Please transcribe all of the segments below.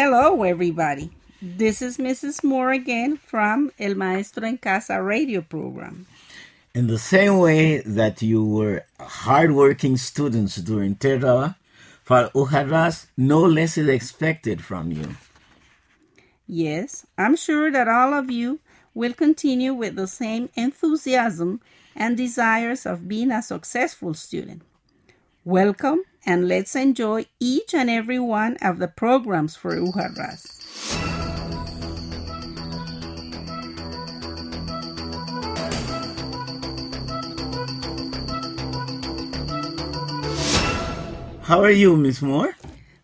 Hello, everybody. This is Mrs. Moore again from El Maestro en Casa radio program. In the same way that you were hardworking students during Terra, for Ujarras, no less is expected from you. Yes, I'm sure that all of you will continue with the same enthusiasm and desires of being a successful student. Welcome and let's enjoy each and every one of the programs for Ujarras. How are you, Miss Moore?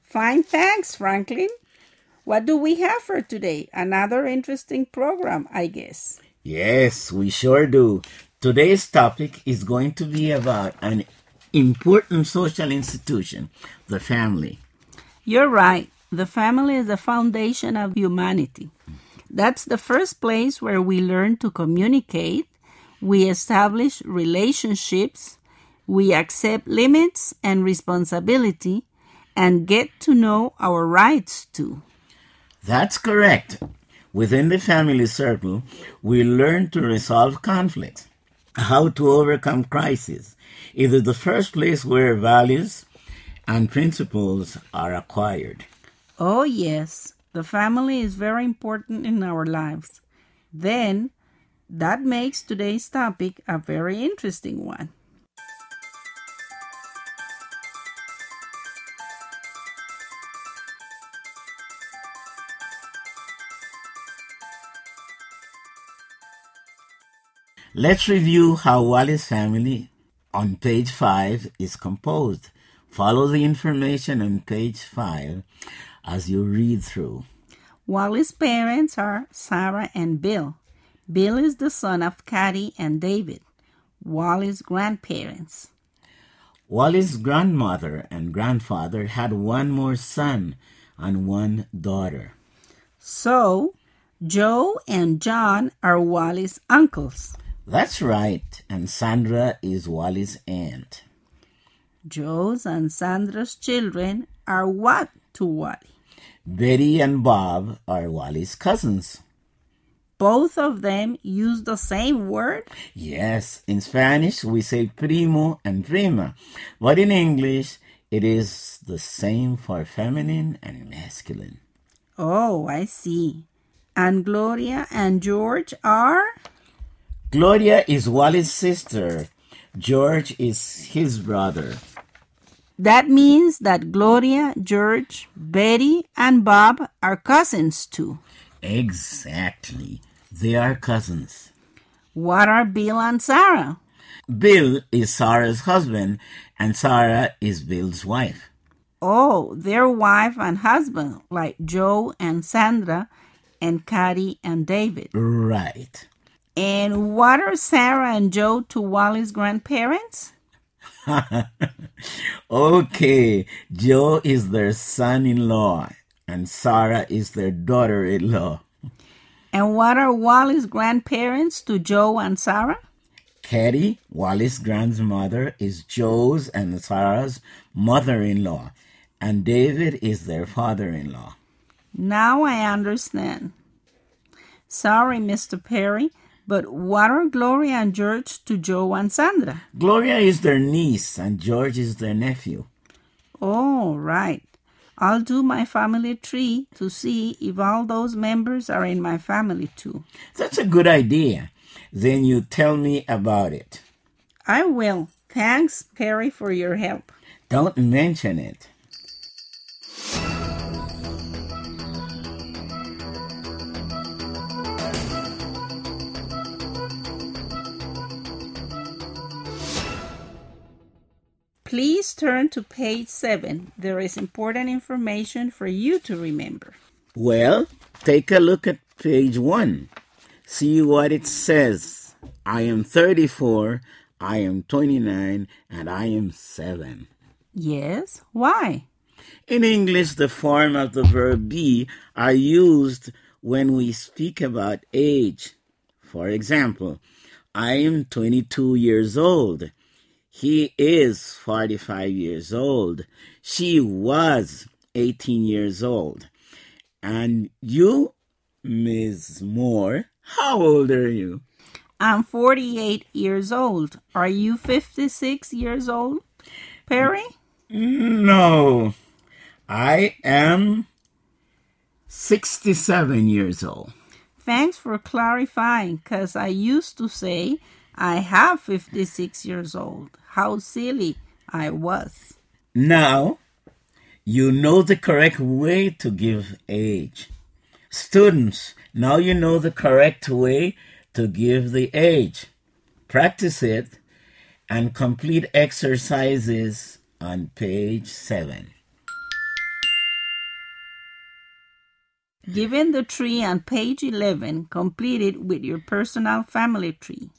Fine, thanks, Franklin. What do we have for today? Another interesting program, I guess. Yes, we sure do. Today's topic is going to be about an important social institution, the family. You're right. The family is the foundation of humanity. That's the first place where we learn to communicate, we establish relationships, we accept limits and responsibility, and get to know our rights too. That's correct. Within the family circle, we learn to resolve conflicts, how to overcome crises. It is the first place where values and principles are acquired. Oh, yes, the family is very important in our lives. Then, that makes today's topic a very interesting one. Let's review how Wally's family on page 5 is composed. Follow the information on page 5 as you read through. Wally's parents are Sarah and Bill. Bill is the son of Caddy and David. Wally's grandparents. Wally's grandmother and grandfather had one more son and one daughter. So, Joe and John are Wally's uncles. That's right, and Sandra is Wally's aunt. Joe's and Sandra's children are what to Wally? Betty and Bob are Wally's cousins. Both of them use the same word? Yes, in Spanish we say primo and prima, but in English it is the same for feminine and masculine. Oh, I see. And Gloria and George are? Gloria is Wally's sister. George is his brother. That means that Gloria, George, Betty, and Bob are cousins too. Exactly. They are cousins. What are Bill and Sarah? Bill is Sarah's husband, and Sarah is Bill's wife. Oh, they're wife and husband, like Joe and Sandra, and Caddy and David. Right. And what are Sarah and Joe to Wally's grandparents? okay, Joe is their son in law, and Sarah is their daughter in law. And what are Wally's grandparents to Joe and Sarah? Katie, Wally's grandmother, is Joe's and Sarah's mother in law, and David is their father in law. Now I understand. Sorry, Mr. Perry, but what are Gloria and George to Joe and Sandra? Gloria is their niece, and George is their nephew. Oh, right. I'll do my family tree to see if all those members are in my family too. That's a good idea. Then you tell me about it. I will. Thanks, Perry, for your help. Don't mention it. Please turn to page 7. There is important information for you to remember. Well, take a look at page one. See what it says. I am 34, I am 29, and I am 7. Yes. Why? In English, the form of the verb be are used when we speak about age. For example, I am 22 years old. He is 45 years old. She was 18 years old. And you, Ms. Moore, how old are you? I'm 48 years old. Are you 56 years old, Perry? No, I am 67 years old. Thanks for clarifying, because I used to say I have 56 years old. How silly I was. Now, you know the correct way to give age. Students, now you know the correct way to give the age. Practice it and complete exercises on page 7. Given the tree on page 11, complete it with your personal family tree.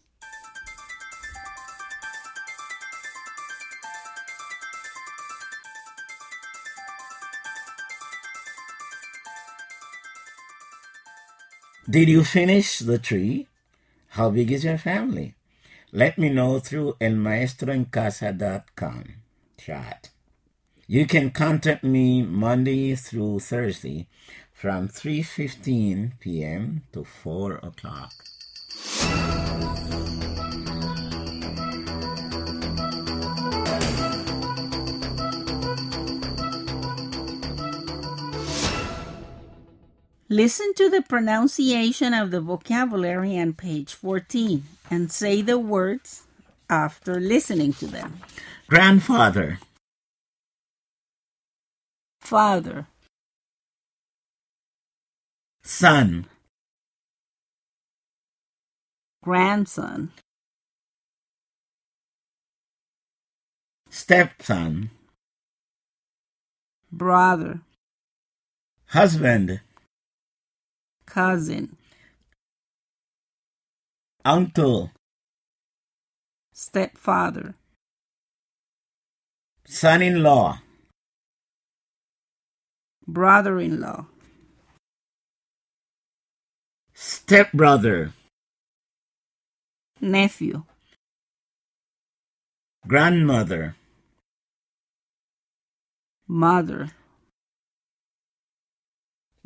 Did you finish the tree? How big is your family? Let me know through elmaestroencasa.com chat. You can contact me Monday through Thursday from 3.15 p.m. to 4 o'clock. Listen to the pronunciation of the vocabulary on page 14 and say the words after listening to them. Grandfather, Father, son, grandson, stepson, brother, husband, cousin, uncle, stepfather, son-in-law, brother in law, stepbrother, nephew, grandmother, mother,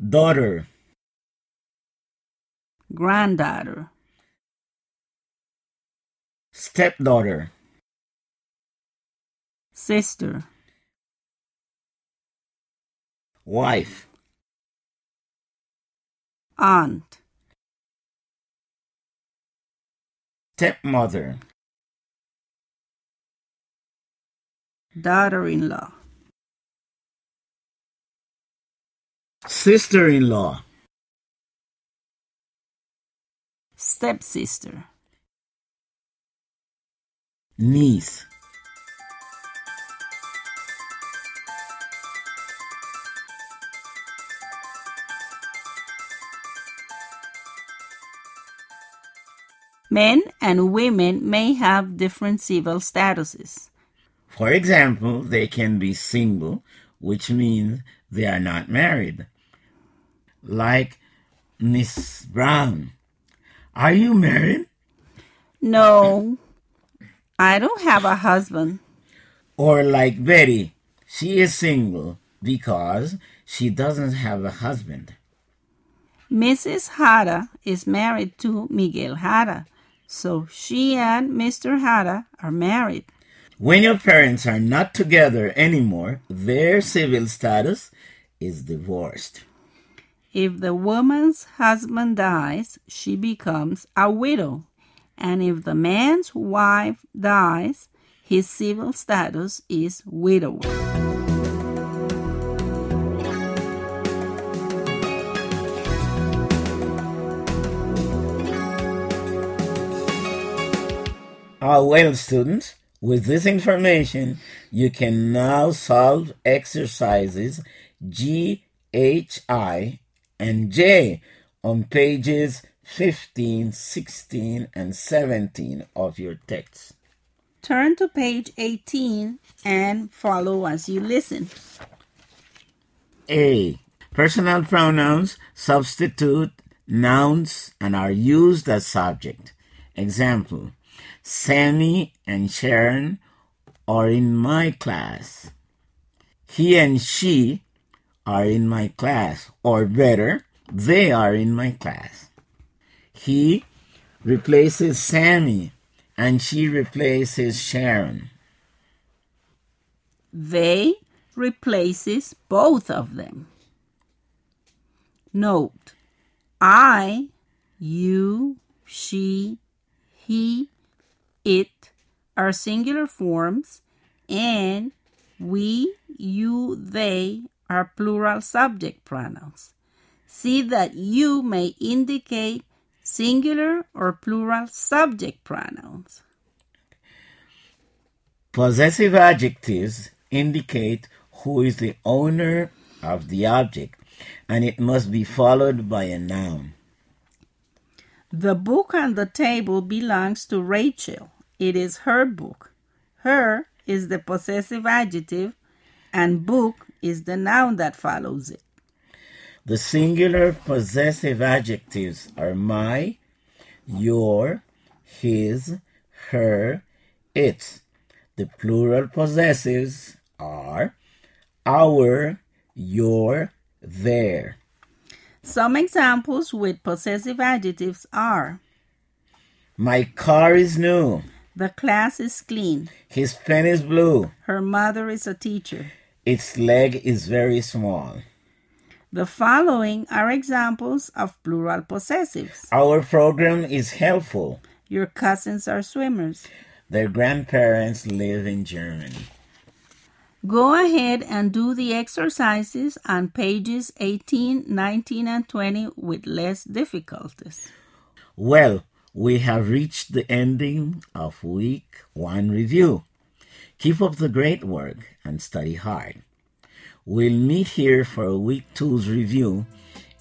daughter, granddaughter, stepdaughter, sister, wife, aunt, stepmother, daughter in law, sister-in-law, stepsister, niece, Men and women may have different civil statuses. For example, they can be single, which means they are not married. Like Miss Brown. Are you married? No, I don't have a husband. Or like Betty. She is single because she doesn't have a husband. Mrs. Hara is married to Miguel Hara, so she and Mr. Hara are married. When your parents are not together anymore, their civil status is divorced. If the woman's husband dies, she becomes a widow. And if the man's wife dies, his civil status is widower. Ah, well, students, with this information, you can now solve exercises G, H, I, and J on pages 15, 16, and 17 of your text. Turn to page 18 and follow as you listen. A. Personal pronouns substitute nouns and are used as subject. Example Sammy and Sharon are in my class. He and she are in my class, or better, they are in my class. He replaces Sammy and she replaces Sharon. They replaces both of them. Note, I, you, she, he, it are singular forms, and we, you, they are plural subject pronouns. See that you may indicate singular or plural subject pronouns. Possessive adjectives indicate who is the owner of the object, and it must be followed by a noun. The book on the table belongs to Rachel. It is her book. Her is the possessive adjective, and book is the noun that follows it. The singular possessive adjectives are my, your, his, her, its. The plural possessives are our, your, their. Some examples with possessive adjectives are My car is new. the class is clean, His pen is blue. her mother is a teacher. Its leg is very small. The following are examples of plural possessives. Our program is helpful. Your cousins are swimmers. Their grandparents live in Germany. Go ahead and do the exercises on pages 18, 19, and 20 with less difficulties. Well, we have reached the ending of week one review. Keep up the great work and study hard. We'll meet here for a week two's review,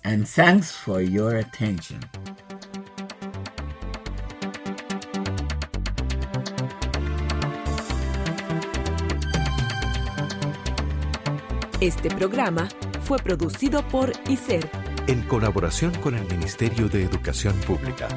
and thanks for your attention. Este programa fue producido por ICER En colaboración con el Ministerio de Educación Pública.